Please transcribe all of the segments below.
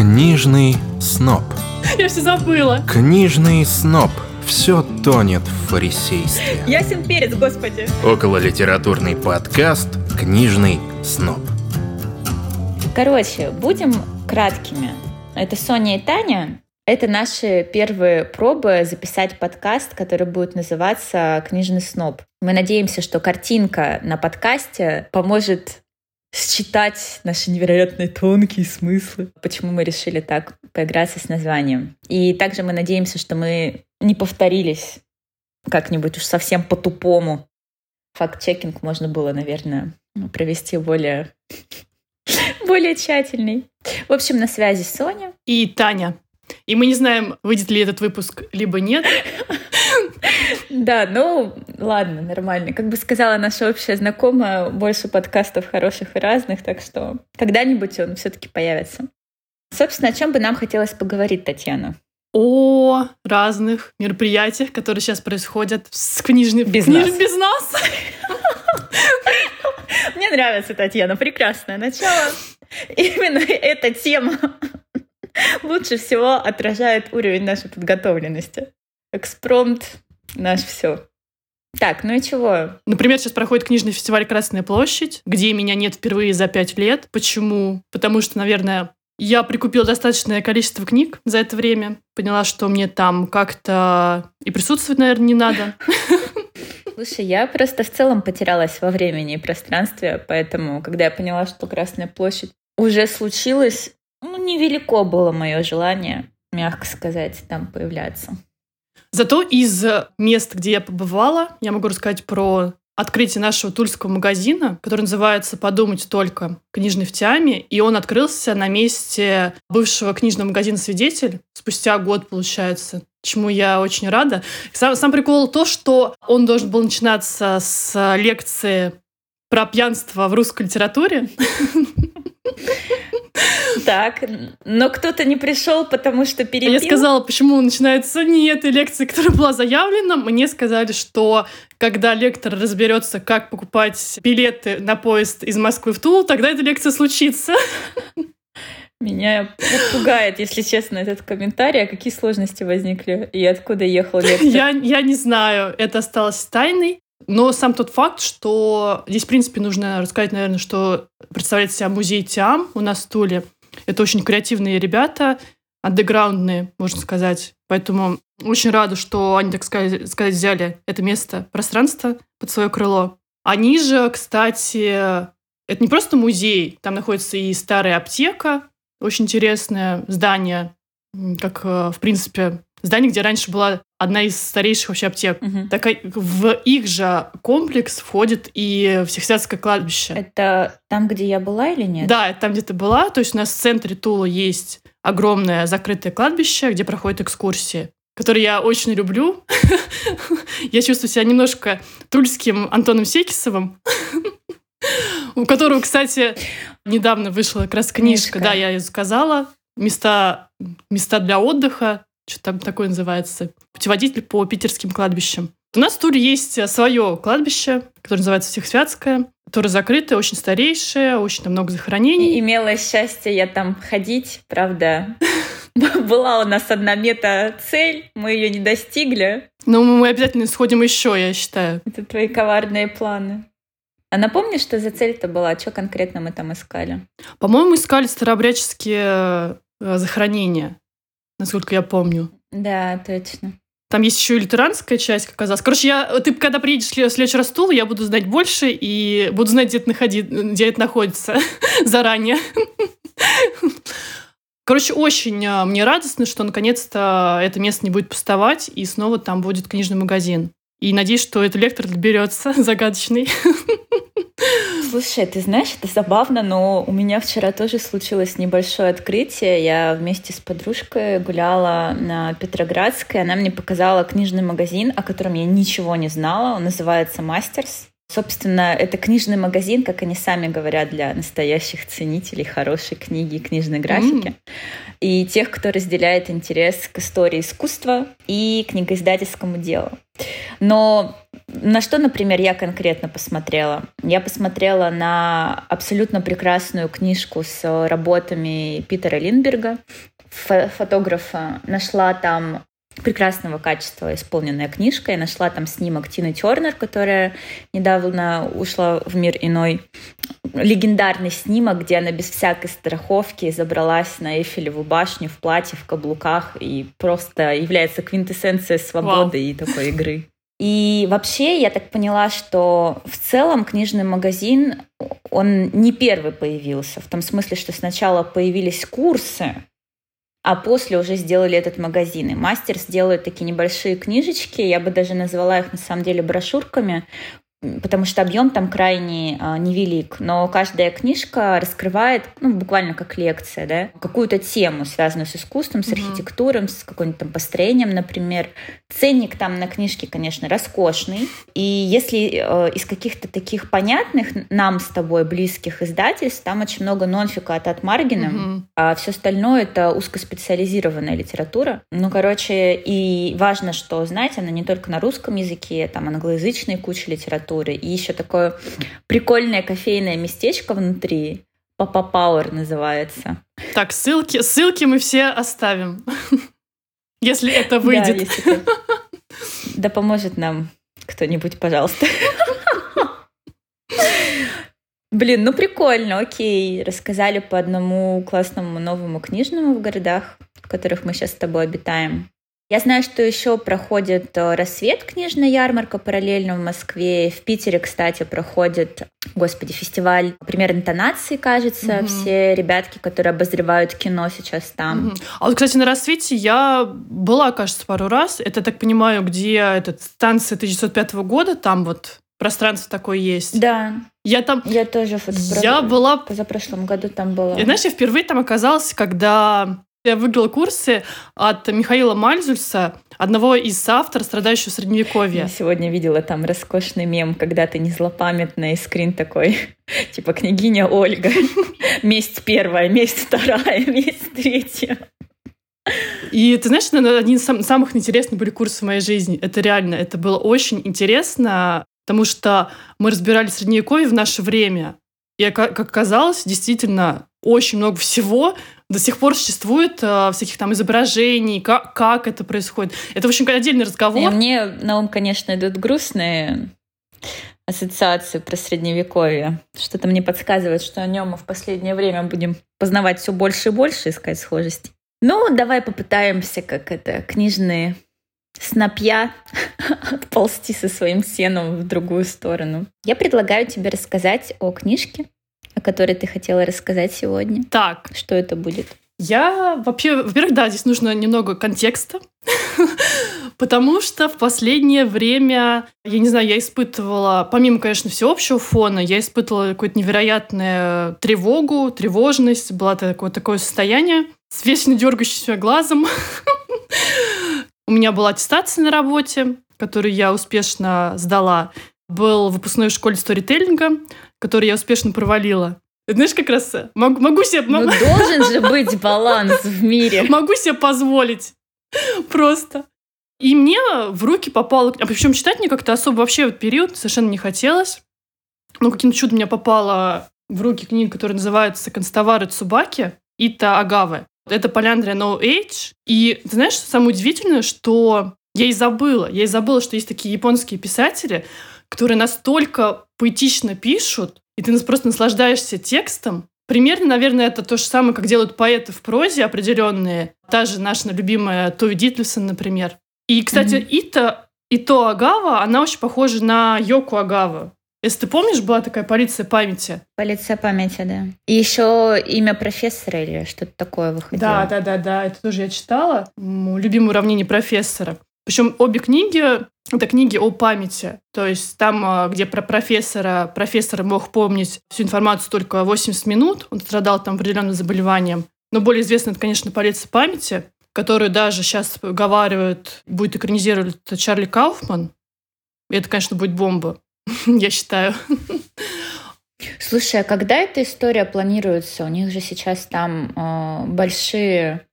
Книжный сноб. Я все забыла. Книжный сноб. Все тонет в фарисействе. Ясен перец, господи. Около литературный подкаст «Книжный сноб». Короче, будем краткими. Это Соня и Таня. Это наши первые пробы записать подкаст, который будет называться «Книжный сноб». Мы надеемся, что картинка на подкасте поможет считать наши невероятно тонкие смыслы. Почему мы решили так поиграться с названием. И также мы надеемся, что мы не повторились как-нибудь уж совсем по-тупому. Факт-чекинг можно было, наверное, провести более, более тщательный. В общем, на связи Соня. И Таня. И мы не знаем, выйдет ли этот выпуск, либо нет. Да, ну ладно, нормально. Как бы сказала наша общая знакомая, больше подкастов хороших и разных, так что когда-нибудь он все-таки появится. Собственно, о чем бы нам хотелось поговорить, Татьяна? О разных мероприятиях, которые сейчас происходят с книжной... Без книж... нас. Без нас. Мне нравится, Татьяна, прекрасное начало. Именно эта тема лучше всего отражает уровень нашей подготовленности. Экспромт наш все. Так, ну и чего? Например, сейчас проходит книжный фестиваль «Красная площадь», где меня нет впервые за пять лет. Почему? Потому что, наверное, я прикупила достаточное количество книг за это время. Поняла, что мне там как-то и присутствовать, наверное, не надо. Слушай, я просто в целом потерялась во времени и пространстве, поэтому, когда я поняла, что Красная площадь уже случилась, ну, невелико было мое желание, мягко сказать, там появляться. Зато из мест, где я побывала, я могу рассказать про открытие нашего тульского магазина, который называется «Подумать только. Книжный в Тиаме». И он открылся на месте бывшего книжного магазина «Свидетель» спустя год, получается, чему я очень рада. Сам, сам прикол то, что он должен был начинаться с лекции про пьянство в русской литературе. Так, но кто-то не пришел, потому что перепил. Я сказала, почему начинается не этой лекции, которая была заявлена. Мне сказали, что когда лектор разберется, как покупать билеты на поезд из Москвы в Тулу, тогда эта лекция случится. Меня пугает, если честно, этот комментарий. А какие сложности возникли и откуда ехал лектор? Я, я не знаю, это осталось тайной. Но сам тот факт, что здесь, в принципе, нужно рассказать, наверное, что представляет себя музей Тиам у нас в Туле. Это очень креативные ребята, андеграундные, можно сказать. Поэтому очень рада, что они, так сказать, взяли это место, пространство под свое крыло. Они же, кстати, это не просто музей, там находится и старая аптека, очень интересное здание, как, э, в принципе, здание, где раньше была одна из старейших вообще аптек. Мгм. Так в их же комплекс входит и Всехсвятское кладбище. Это там, где я была или нет? Да, это там, где ты была. То есть у нас в центре Тула есть огромное закрытое кладбище, где проходят экскурсии которые я очень люблю. Я чувствую себя немножко тульским Антоном Секисовым, у которого, кстати, недавно вышла как раз книжка, Книжка. да, я ее сказала, места, места для отдыха, что там такое называется, путеводитель по питерским кладбищам. У нас в Туле есть свое кладбище, которое называется Всехсвятское, которое закрытое, очень старейшее, очень там много захоронений. И имела счастье я там ходить, правда. Была у нас одна мета-цель, мы ее не достигли. Но мы обязательно сходим еще, я считаю. Это твои коварные планы. А напомни, что за цель-то была? Что конкретно мы там искали? По-моему, искали старообрядческие э, захоронения, насколько я помню. Да, точно. Там есть еще и лютеранская часть, как оказалось. Короче, я, ты когда приедешь в след- следующий раз в Тулу, я буду знать больше и буду знать, где это, находи- где это находится заранее. Короче, очень э, мне радостно, что наконец-то это место не будет пустовать, и снова там будет книжный магазин. И надеюсь, что этот лектор доберется загадочный. Слушай, ты знаешь, это забавно, но у меня вчера тоже случилось небольшое открытие. Я вместе с подружкой гуляла на Петроградской. Она мне показала книжный магазин, о котором я ничего не знала. Он называется «Мастерс». Собственно, это книжный магазин, как они сами говорят, для настоящих ценителей хорошей книги и книжной графики. И тех, кто разделяет интерес к истории искусства и книгоиздательскому делу. Но На что, например, я конкретно посмотрела? Я посмотрела на абсолютно прекрасную книжку с работами Питера Линдберга, фотографа. Нашла там прекрасного качества исполненная книжка. Я нашла там снимок Тины Тернер, которая недавно ушла в мир иной. Легендарный снимок, где она без всякой страховки забралась на Эйфелеву башню в платье, в каблуках и просто является квинтэссенцией свободы Вау. и такой игры. И вообще я так поняла, что в целом книжный магазин, он не первый появился, в том смысле, что сначала появились курсы, а после уже сделали этот магазин. И мастер сделает такие небольшие книжечки, я бы даже назвала их на самом деле брошюрками, потому что объем там крайне а, невелик, но каждая книжка раскрывает, ну, буквально как лекция, да, какую-то тему, связанную с искусством, с архитектурой, с каким-то там построением, например. Ценник там на книжке, конечно, роскошный, и если э, из каких-то таких понятных нам с тобой близких издательств, там очень много нонфика от Атмаргина, mm-hmm. а все остальное это узкоспециализированная литература. Ну, короче, и важно, что, знаете, она не только на русском языке, там англоязычная куча литературы, температуры. И еще такое прикольное кофейное местечко внутри. Папа Пауэр называется. Так, ссылки, ссылки мы все оставим. Если это выйдет. Да поможет нам кто-нибудь, пожалуйста. Блин, ну прикольно, окей. Рассказали по одному классному новому книжному в городах, в которых мы сейчас с тобой обитаем. Я знаю, что еще проходит э, рассвет книжная ярмарка параллельно в Москве. В Питере, кстати, проходит, господи, фестиваль пример интонации, кажется. Угу. Все ребятки, которые обозревают кино сейчас там. Угу. А вот, кстати, на рассвете я была, кажется, пару раз. Это, так понимаю, где этот станция 1905 года, там вот пространство такое есть. Да. Я там... Я тоже вот Я была... За прошлом году там была. Я, знаешь, я впервые там оказалась, когда я выиграла курсы от Михаила Мальзульса, одного из авторов, страдающего средневековья. Я сегодня видела там роскошный мем, когда ты не злопамятная, и скрин такой, типа княгиня Ольга. Месть первая, месть вторая, месть третья. И ты знаешь, это один из самых интересных были курсы в моей жизни. Это реально, это было очень интересно, потому что мы разбирали средневековье в наше время. И, как оказалось, действительно очень много всего до сих пор существует э, всяких там изображений, как, как это происходит. Это, в общем, отдельный разговор. И мне на ум, конечно, идут грустные ассоциации про средневековье. Что-то мне подсказывает, что о нем мы в последнее время будем познавать все больше и больше, искать схожести. Ну, давай попытаемся, как это, книжные снопья отползти со своим сеном в другую сторону. Я предлагаю тебе рассказать о книжке, о которой ты хотела рассказать сегодня. Так. Что это будет? Я вообще, во-первых, да, здесь нужно немного контекста, потому что в последнее время, я не знаю, я испытывала, помимо, конечно, всеобщего фона, я испытывала какую-то невероятную тревогу, тревожность, было такое, такое состояние с вечно дергающимся глазом. У меня была аттестация на работе, которую я успешно сдала. Был выпускной в школе сторителлинга, который я успешно провалила. Знаешь, как раз могу, могу себе... Ну, должен же быть баланс в мире. Могу себе позволить. Просто. И мне в руки попало... А причем читать мне как-то особо вообще в этот период совершенно не хотелось. Но каким-то чудом мне попала в руки книга, которая называется «Констовары Цубаки» Ита Агавы. Это Поляндрия No Age. И ты знаешь, самое удивительное, что я и забыла. Я и забыла, что есть такие японские писатели, которые настолько поэтично пишут, и ты просто наслаждаешься текстом. Примерно, наверное, это то же самое, как делают поэты в прозе определенные. Та же наша любимая Тови Дитлисон, например. И, кстати, mm-hmm. Ита, Ито Агава, она очень похожа на Йоку Агава. Если ты помнишь, была такая полиция памяти. Полиция памяти, да. И еще имя профессора или что-то такое выходило. Да, да, да, да. Это тоже я читала. Любимое уравнение профессора. Причем обе книги — это книги о памяти. То есть там, а, где про профессора, профессор мог помнить всю информацию только 80 минут, он страдал там определенным заболеванием. Но более известно, это, конечно, полиция памяти, которую даже сейчас говаривают, будет экранизировать Чарли Кауфман. И это, конечно, будет бомба, я считаю. Слушай, а когда эта история планируется? У них же сейчас там э, большие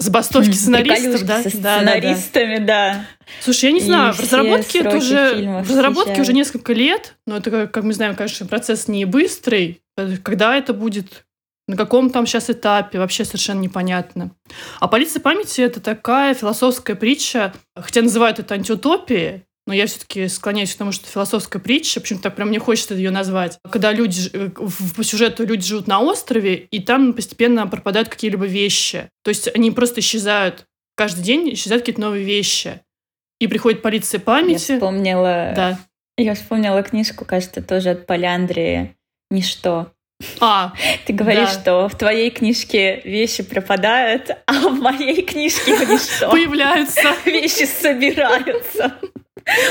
забастовки сценаристов, да? Со сценаристами, да, да. да. Слушай, я не знаю, в разработке это уже в разработке уже несколько лет, но это, как мы знаем, конечно, процесс не быстрый. Когда это будет, на каком там сейчас этапе, вообще совершенно непонятно. А полиция памяти это такая философская притча, хотя называют это антиутопией, но я все-таки склоняюсь к тому, что философская притча, почему-то так прям мне хочется ее назвать. Когда люди, по сюжету люди живут на острове, и там постепенно пропадают какие-либо вещи. То есть они просто исчезают. Каждый день исчезают какие-то новые вещи. И приходит полиция памяти. Я вспомнила... Да. Я вспомнила книжку, кажется, тоже от Поляндрии «Ничто». А, Ты говоришь, да. что в твоей книжке вещи пропадают, а в моей книжке ничто. Появляются. Вещи собираются.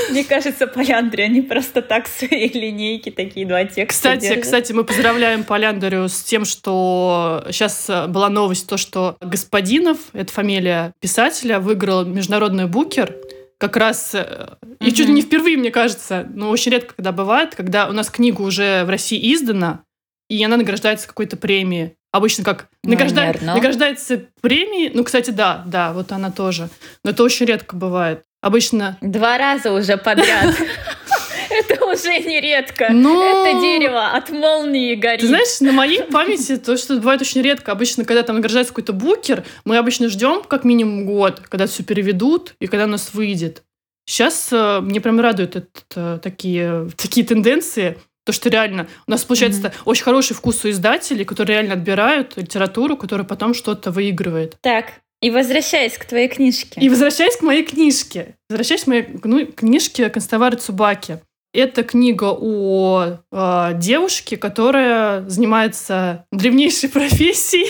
Мне кажется, Поляндрия не просто так свои линейки такие два текста Кстати, держит. кстати, мы поздравляем Поляндрию с тем, что сейчас была новость, то, что Господинов, это фамилия писателя, выиграл международный букер как раз, mm-hmm. и чуть ли не впервые, мне кажется, но очень редко, когда бывает, когда у нас книга уже в России издана, и она награждается какой-то премией. Обычно как ну, награждает, награждается премией. Ну, кстати, да, да, вот она тоже. Но это очень редко бывает. Обычно... Два раза уже подряд. Это уже нередко. Но... Это дерево от молнии горит. Ты знаешь, на моей памяти то, что бывает очень редко. Обычно, когда там награждается какой-то букер, мы обычно ждем как минимум год, когда все переведут и когда у нас выйдет. Сейчас э, мне прям радуют это, э, такие, такие тенденции. То, что реально у нас получается mm-hmm. очень хороший вкус у издателей, которые реально отбирают литературу, которая потом что-то выигрывает. Так, и возвращаясь к твоей книжке. И возвращаясь к моей книжке. Возвращаясь к моей ну, книжке Констовары Цубаки. Это книга о э, девушке, которая занимается древнейшей профессией.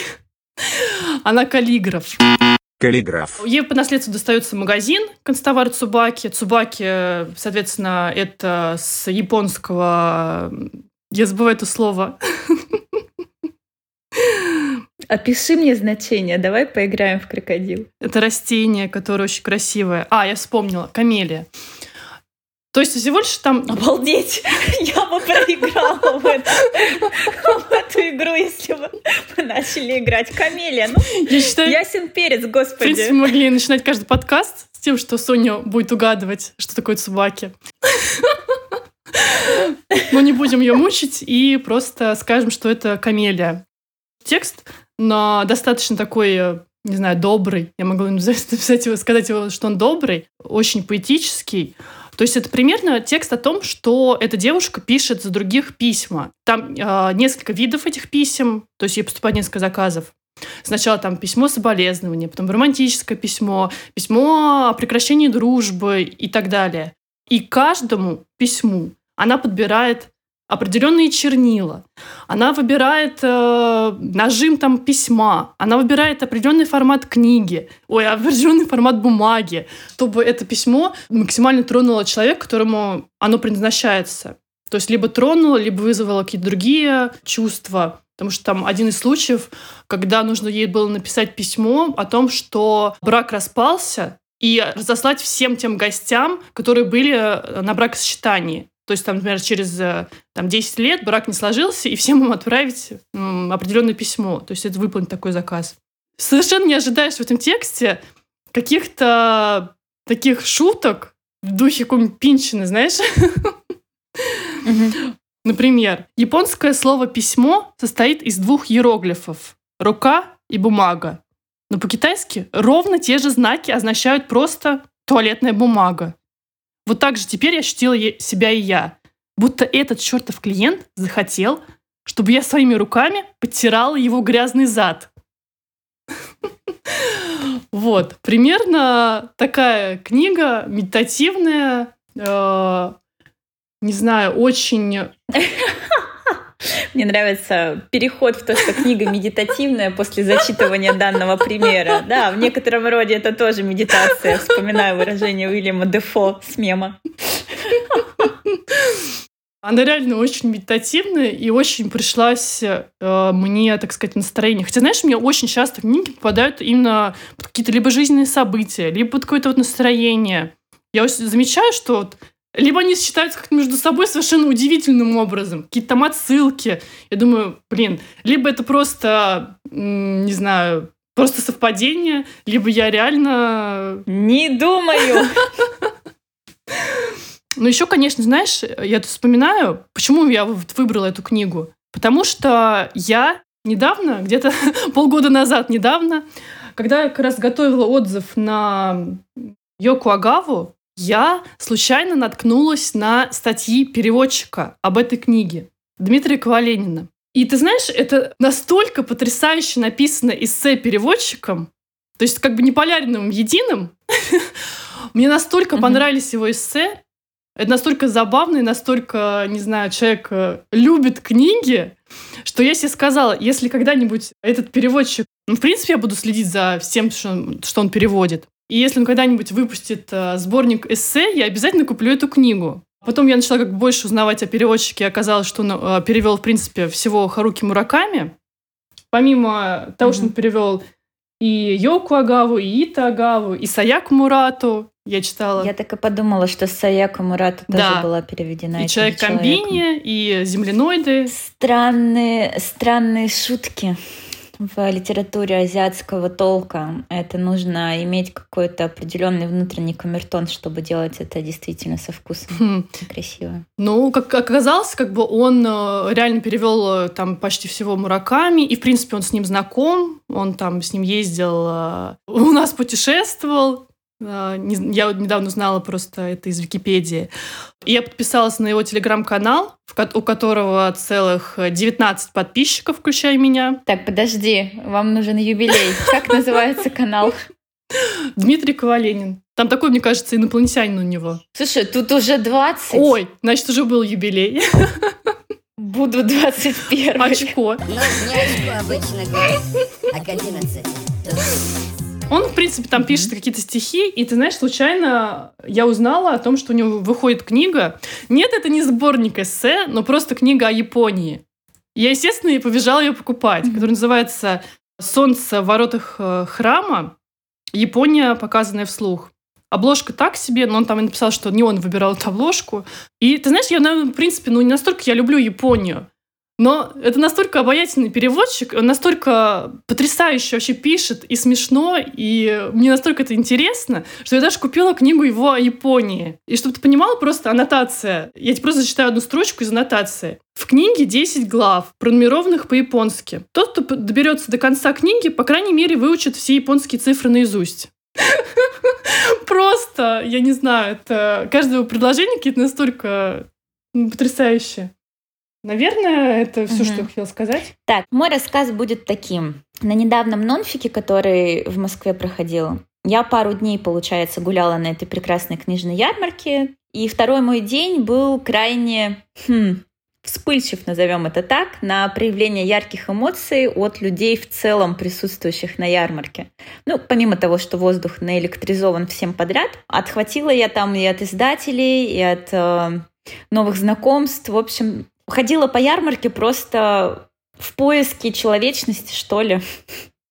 Она каллиграф. Каллиграф. Ей по наследству достается магазин констовар Цубаки. Цубаки, соответственно, это с японского... Я забываю это слово. Опиши мне значение, давай поиграем в крокодил. Это растение, которое очень красивое. А, я вспомнила, камелия. То есть всего лишь там... Обалдеть! Я бы проиграла в, это, в эту игру, если бы мы начали играть. Камелия, ну, я считаю, ясен перец, господи. В принципе, мы могли начинать каждый подкаст с тем, что Соня будет угадывать, что такое цубаки. Но не будем ее мучить и просто скажем, что это камелия. Текст но достаточно такой э, не знаю, добрый. Я могу написать его, сказать его, что он добрый, очень поэтический. То есть это примерно текст о том, что эта девушка пишет за других письма. Там э, несколько видов этих писем, то есть ей поступает несколько заказов. Сначала там письмо соболезнования, потом романтическое письмо, письмо о прекращении дружбы и так далее. И каждому письму она подбирает определенные чернила, она выбирает э, нажим там письма, она выбирает определенный формат книги, ой, определенный формат бумаги, чтобы это письмо максимально тронуло человека, которому оно предназначается. То есть либо тронуло, либо вызвало какие-то другие чувства. Потому что там один из случаев, когда нужно ей было написать письмо о том, что брак распался, и разослать всем тем гостям, которые были на бракосочетании. То есть, там, например, через э, там, 10 лет брак не сложился, и всем им отправить м, определенное письмо. То есть это выполнить такой заказ. Совершенно не ожидаешь в этом тексте каких-то таких шуток в духе какой-нибудь пинчины, знаешь? Например, японское слово «письмо» состоит из двух иероглифов — «рука» и «бумага». Но по-китайски ровно те же знаки означают просто «туалетная бумага». Вот так же теперь ощутила себя и я. Будто этот чертов клиент захотел, чтобы я своими руками подтирала его грязный зад. Вот, примерно такая книга, медитативная, э, не знаю, очень мне нравится переход в то, что книга медитативная после зачитывания данного примера. Да, в некотором роде это тоже медитация. Вспоминаю выражение Уильяма Дефо с мема. Она реально очень медитативная и очень пришлась э, мне, так сказать, настроение. Хотя, знаешь, мне очень часто книги попадают именно под какие-то либо жизненные события, либо под какое-то вот настроение. Я замечаю, что вот либо они сочетаются как-то между собой совершенно удивительным образом. Какие-то там отсылки. Я думаю, блин, либо это просто, не знаю, просто совпадение, либо я реально... Не думаю! Ну, еще, конечно, знаешь, я тут вспоминаю, почему я выбрала эту книгу. Потому что я недавно, где-то полгода назад недавно, когда я как раз готовила отзыв на Йоку Агаву, я случайно наткнулась на статьи переводчика об этой книге Дмитрия Коваленина. И ты знаешь, это настолько потрясающе написано эссе переводчиком, то есть как бы не полярным единым. Мне настолько понравились его эссе, это настолько забавно и настолько, не знаю, человек э, любит книги, что я себе сказала, если когда-нибудь этот переводчик, ну, в принципе, я буду следить за всем, что он, что он переводит. И если он когда-нибудь выпустит э, сборник эссе, я обязательно куплю эту книгу. Потом я начала как больше узнавать о переводчике, и оказалось, что он э, перевел, в принципе, всего Харуки Мураками. Помимо того, mm-hmm. что он перевел и Йоку Агаву, и Ита Агаву, и Саяку Мурату, я читала. Я так и подумала, что Саяку Мурата тоже да. была переведена. И человек комбини, и земляноиды. Странные, странные шутки в литературе азиатского толка. Это нужно иметь какой-то определенный внутренний камертон, чтобы делать это действительно со вкусом. Хм. Красиво. Ну, как оказалось, как бы он э, реально перевел э, там почти всего Мураками, и, в принципе, он с ним знаком, он там с ним ездил, э, у нас путешествовал, я недавно узнала просто это из Википедии. Я подписалась на его телеграм-канал, у которого целых 19 подписчиков, включая меня. Так, подожди, вам нужен юбилей. Как называется канал? Дмитрий Коваленин. Там такой, мне кажется, инопланетянин у него. Слушай, тут уже 20. Ой, значит, уже был юбилей. Буду 21. Очко. Ну, не очко обычно говорят, а к 11. Он, в принципе, там mm-hmm. пишет какие-то стихи, и ты знаешь, случайно я узнала о том, что у него выходит книга. Нет, это не сборник эссе, но просто книга о Японии. Я, естественно, и побежала ее покупать, mm-hmm. которая называется «Солнце в воротах э, храма. Япония, показанная вслух». Обложка так себе, но он там написал, что не он выбирал эту обложку. И ты знаешь, я, наверное, в принципе, ну не настолько я люблю Японию. Но это настолько обаятельный переводчик, он настолько потрясающе вообще пишет и смешно, и мне настолько это интересно, что я даже купила книгу его о Японии. И чтобы ты понимала, просто аннотация. Я тебе просто зачитаю одну строчку из аннотации. В книге 10 глав, пронумерованных по-японски. Тот, кто доберется до конца книги, по крайней мере, выучит все японские цифры наизусть. Просто, я не знаю, это каждое предложение какие-то настолько потрясающие. Наверное, это все, угу. что я хотела сказать. Так, мой рассказ будет таким. На недавнем нонфике, который в Москве проходил, я пару дней, получается, гуляла на этой прекрасной книжной ярмарке, и второй мой день был крайне хм, вспыльчив, назовем это так, на проявление ярких эмоций от людей в целом присутствующих на ярмарке. Ну, помимо того, что воздух наэлектризован всем подряд, отхватила я там и от издателей, и от э, новых знакомств. В общем, ходила по ярмарке просто в поиске человечности, что ли.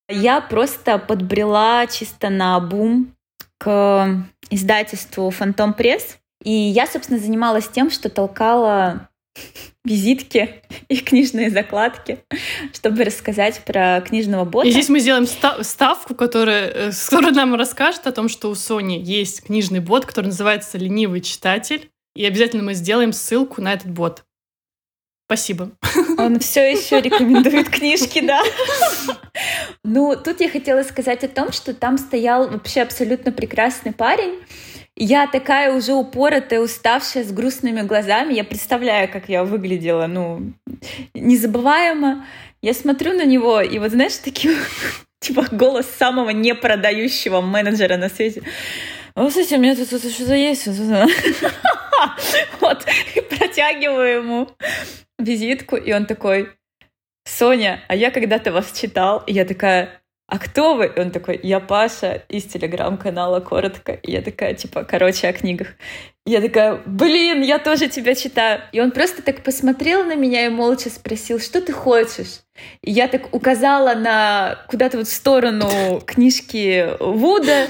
Я просто подбрела чисто на бум к издательству «Фантом Пресс». И я, собственно, занималась тем, что толкала визитки и книжные закладки, чтобы рассказать про книжного бота. И здесь мы сделаем ставку, которая, э, которая нам расскажет о том, что у Сони есть книжный бот, который называется «Ленивый читатель». И обязательно мы сделаем ссылку на этот бот. Спасибо. Он все еще рекомендует книжки, да. Ну, тут я хотела сказать о том, что там стоял вообще абсолютно прекрасный парень. Я такая уже упоротая, уставшая, с грустными глазами. Я представляю, как я выглядела, ну, незабываемо. Я смотрю на него, и вот знаешь, таким, типа, голос самого непродающего менеджера на свете. Вот, кстати, у меня тут что-то есть. Вот, протягиваю ему визитку, и он такой, Соня, а я когда-то вас читал, и я такая, а кто вы? И он такой, я Паша из телеграм-канала «Коротко». И я такая, типа, короче, о книгах. И я такая, блин, я тоже тебя читаю. И он просто так посмотрел на меня и молча спросил, что ты хочешь? И я так указала на куда-то вот в сторону книжки Вуда,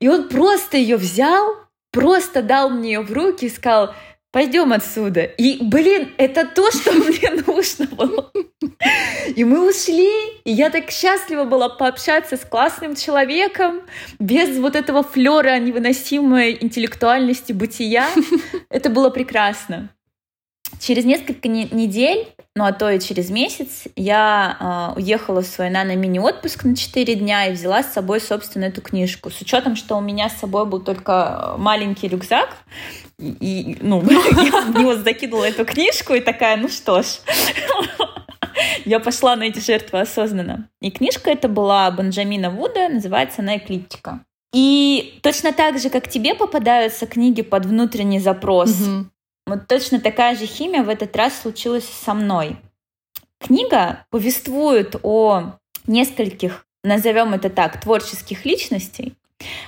и он просто ее взял, просто дал мне в руки и сказал, пойдем отсюда. И, блин, это то, что мне нужно было. И мы ушли, и я так счастлива была пообщаться с классным человеком, без вот этого флера невыносимой интеллектуальности бытия. Это было прекрасно. Через несколько не- недель, ну а то и через месяц, я э, уехала в свой нано-мини-отпуск на 4 дня и взяла с собой, собственно, эту книжку. С учетом, что у меня с собой был только маленький рюкзак, и, и, ну, я в него закинула эту книжку и такая, ну что ж, я пошла на эти жертвы осознанно. И книжка эта была Бенджамина Вуда, называется она «Эклиптика». И точно так же, как тебе попадаются книги под внутренний запрос, Мгм. Вот точно такая же химия в этот раз случилась со мной. Книга повествует о нескольких, назовем это так, творческих личностей,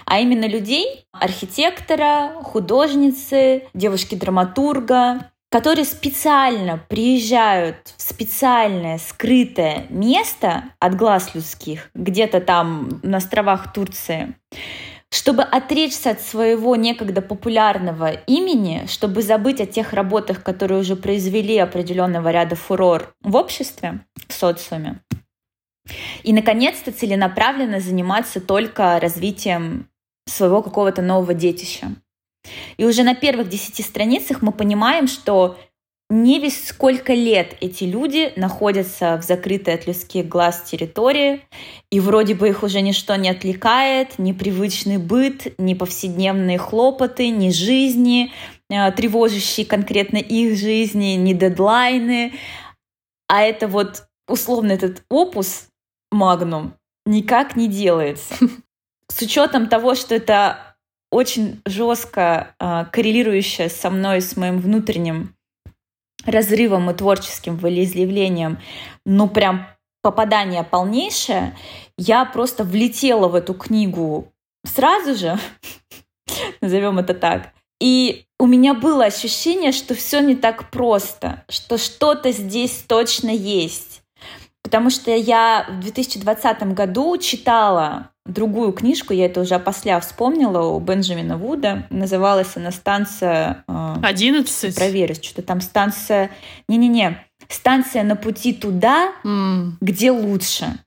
а именно людей, архитектора, художницы, девушки-драматурга, которые специально приезжают в специальное скрытое место от глаз людских, где-то там на островах Турции, чтобы отречься от своего некогда популярного имени, чтобы забыть о тех работах, которые уже произвели определенного ряда фурор в обществе, в социуме. И, наконец-то, целенаправленно заниматься только развитием своего какого-то нового детища. И уже на первых десяти страницах мы понимаем, что не весь сколько лет эти люди находятся в закрытой от людских глаз территории, и вроде бы их уже ничто не отвлекает, ни привычный быт, ни повседневные хлопоты, ни жизни, э, тревожащие конкретно их жизни, ни дедлайны. А это вот условно этот опус магнум никак не делается. С учетом того, что это очень жестко э, коррелирующее со мной, с моим внутренним разрывом и творческим волеизъявлением, ну прям попадание полнейшее, я просто влетела в эту книгу сразу же, назовем это так. И у меня было ощущение, что все не так просто, что что-то здесь точно есть. Потому что я в 2020 году читала другую книжку, я это уже опосля вспомнила, у Бенджамина Вуда. Называлась она «Станция...» э, 11. Проверю, что-то там станция... Не-не-не. Станция на пути туда, М. где лучше.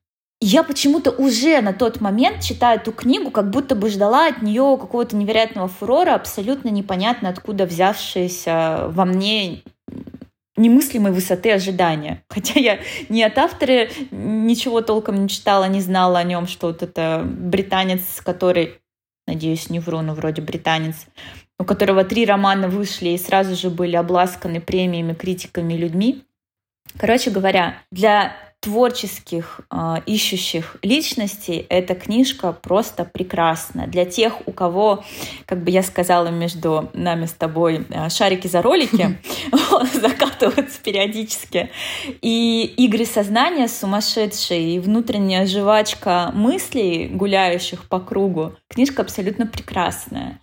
Я почему-то уже на тот момент, читая эту книгу, как будто бы ждала от нее какого-то невероятного фурора, абсолютно непонятно откуда взявшиеся во мне немыслимой высоты ожидания. Хотя я ни от автора ничего толком не читала, не знала о нем, что вот это британец, который, надеюсь, не вру, но вроде британец, у которого три романа вышли и сразу же были обласканы премиями, критиками, людьми. Короче говоря, для творческих, э, ищущих личностей эта книжка просто прекрасна. Для тех, у кого, как бы я сказала между нами с тобой, э, шарики за ролики закатываются периодически, и игры сознания сумасшедшие, и внутренняя жвачка мыслей, гуляющих по кругу, книжка абсолютно прекрасная.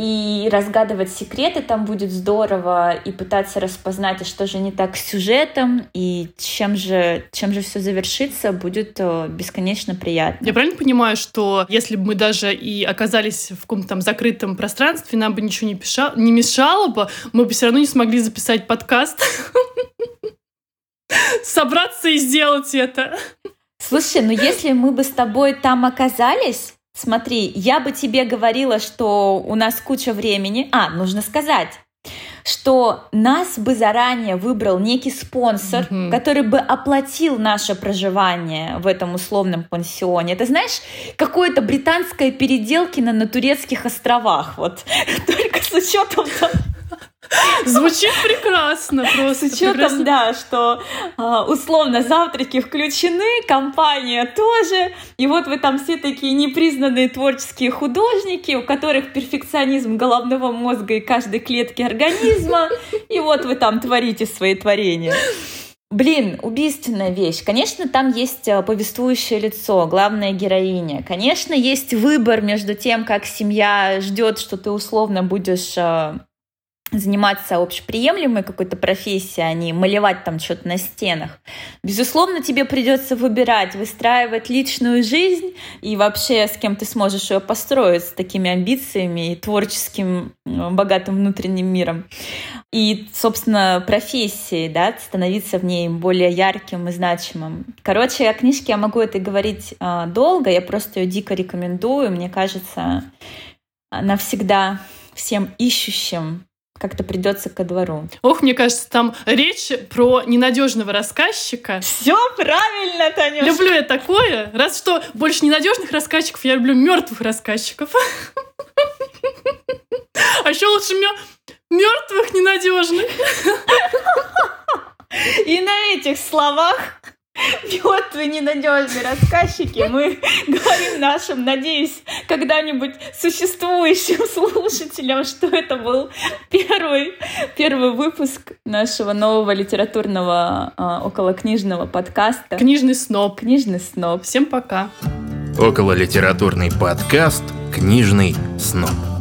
И разгадывать секреты там будет здорово, и пытаться распознать, а что же не так с сюжетом, и чем же, чем же все завершится, будет э, бесконечно приятно. Я правильно понимаю, что если бы мы даже и оказались в каком-то там закрытом пространстве, нам бы ничего не, пиша... не мешало бы, мы бы все равно не смогли записать подкаст, собраться и сделать это. Слушай, ну если мы бы с тобой там оказались, смотри, я бы тебе говорила, что у нас куча времени. А, нужно сказать, что нас бы заранее выбрал некий спонсор, Мгм. который бы оплатил наше проживание в этом условном пансионе. Это знаешь, какое-то британское переделкино на турецких островах, вот только с учетом Звучит прекрасно с просто. учетом, прекрасно. да, что а, условно завтраки включены, компания тоже, и вот вы там все такие непризнанные творческие художники, у которых перфекционизм головного мозга и каждой клетки организма, и вот вы там творите свои творения. Блин, убийственная вещь. Конечно, там есть э, повествующее лицо, главная героиня. Конечно, есть выбор между тем, как семья ждет, что ты условно будешь э, заниматься общеприемлемой какой-то профессией, а не малевать там что-то на стенах. Безусловно, тебе придется выбирать, выстраивать личную жизнь и вообще с кем ты сможешь ее построить с такими амбициями и творческим богатым внутренним миром. И, собственно, профессией, да, становиться в ней более ярким и значимым. Короче, о книжке я могу это говорить э, долго, я просто ее дико рекомендую. Мне кажется, навсегда всем ищущим как-то придется ко двору. Ох, мне кажется, там речь про ненадежного рассказчика. Все правильно, Танюш. Люблю я такое. Раз что больше ненадежных рассказчиков, я люблю мертвых рассказчиков. А еще лучше мертвых ненадежных. И на этих словах мертвые ненадежные рассказчики. Мы говорим нашим, надеюсь, когда-нибудь существующим слушателям, что это был первый, первый выпуск нашего нового литературного а, околокнижного подкаста. Книжный сноб. Книжный сноб. Всем пока. Около литературный подкаст «Книжный сноб».